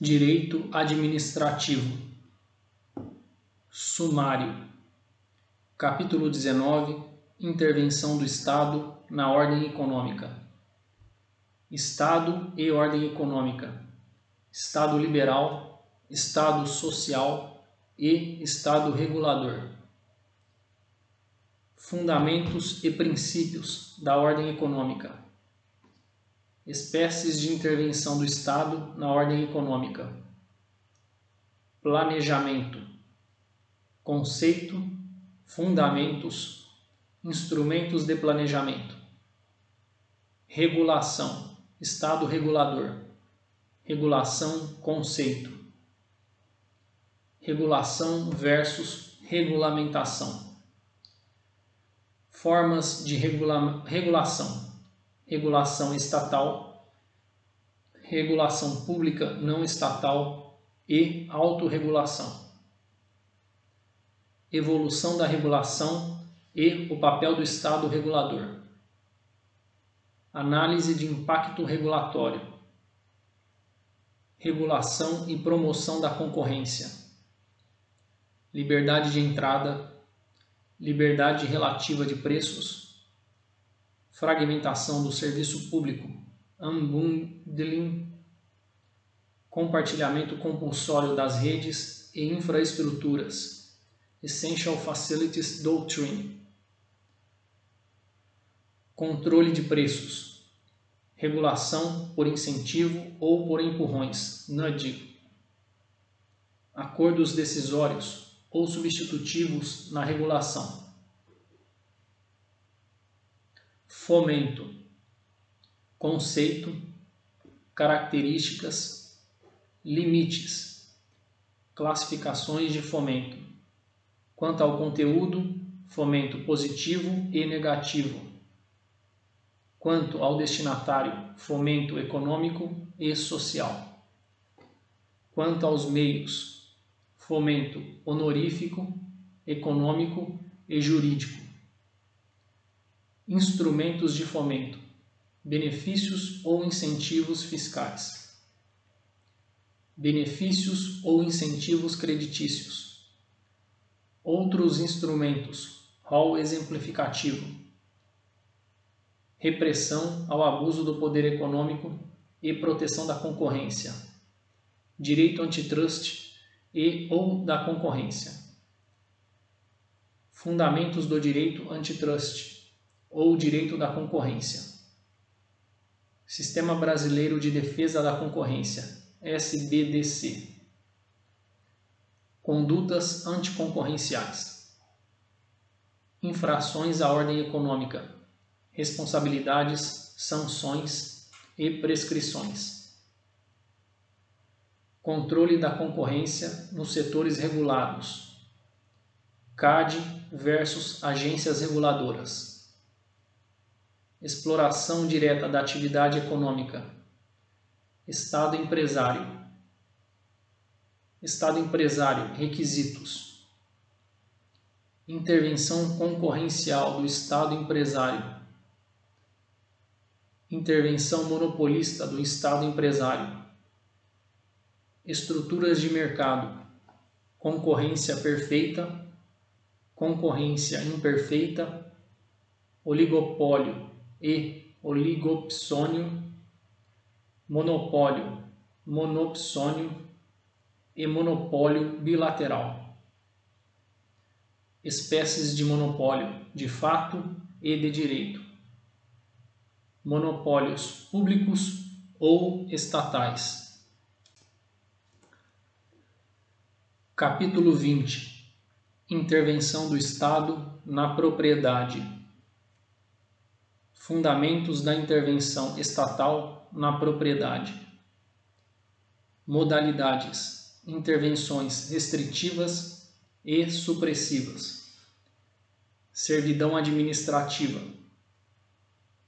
Direito Administrativo. Sumário. Capítulo 19. Intervenção do Estado na ordem econômica. Estado e ordem econômica. Estado liberal, Estado social e Estado regulador. Fundamentos e princípios da ordem econômica espécies de intervenção do Estado na ordem econômica, planejamento, conceito, fundamentos, instrumentos de planejamento, regulação, Estado regulador, regulação, conceito, regulação versus regulamentação, formas de regula regulação regulação estatal, regulação pública não estatal e autorregulação. Evolução da regulação e o papel do Estado regulador. Análise de impacto regulatório. Regulação e promoção da concorrência. Liberdade de entrada. Liberdade relativa de preços fragmentação do serviço público, unbundling, compartilhamento compulsório das redes e infraestruturas, Essential Facilities Doctrine, controle de preços, regulação por incentivo ou por empurrões, nudging, acordos decisórios ou substitutivos na regulação fomento, conceito, características, limites, classificações de fomento. Quanto ao conteúdo, fomento positivo e negativo. Quanto ao destinatário, fomento econômico e social. Quanto aos meios, fomento honorífico, econômico e jurídico instrumentos de fomento, benefícios ou incentivos fiscais, benefícios ou incentivos creditícios, outros instrumentos, rol exemplificativo, repressão ao abuso do poder econômico e proteção da concorrência, direito antitrust e ou da concorrência, fundamentos do direito antitrust ou direito da concorrência. Sistema Brasileiro de Defesa da Concorrência, SBDC. Condutas anticoncorrenciais. Infrações à ordem econômica. Responsabilidades, sanções e prescrições. Controle da concorrência nos setores regulados. CAD versus agências reguladoras exploração direta da atividade econômica, Estado empresário, Estado empresário, requisitos, intervenção concorrencial do Estado empresário, intervenção monopolista do Estado empresário, estruturas de mercado, concorrência perfeita, concorrência imperfeita, oligopólio, e oligopsônio, monopólio, monopsônio e monopólio bilateral. Espécies de monopólio de fato e de direito. Monopólios públicos ou estatais. Capítulo 20 Intervenção do Estado na propriedade. Fundamentos da intervenção estatal na propriedade. Modalidades: intervenções restritivas e supressivas. Servidão administrativa.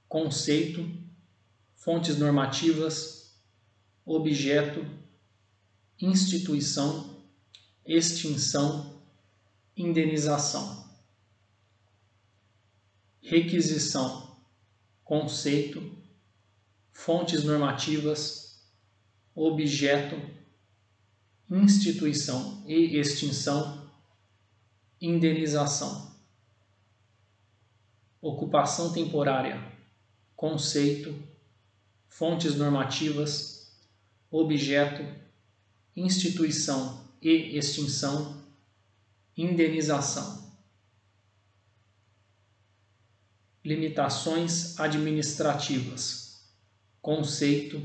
Conceito: fontes normativas, objeto, instituição, extinção, indenização. Requisição conceito, fontes normativas, objeto, instituição e extinção, indenização. Ocupação temporária, conceito, fontes normativas, objeto, instituição e extinção, indenização. Limitações administrativas, conceito,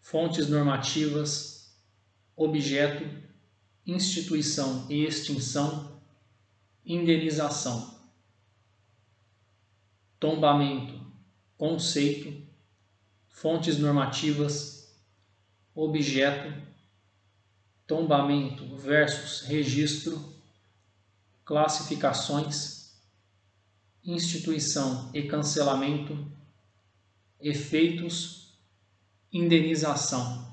fontes normativas, objeto, instituição e extinção, indenização. Tombamento, conceito, fontes normativas, objeto, tombamento versus registro, classificações, instituição e cancelamento, efeitos, indenização.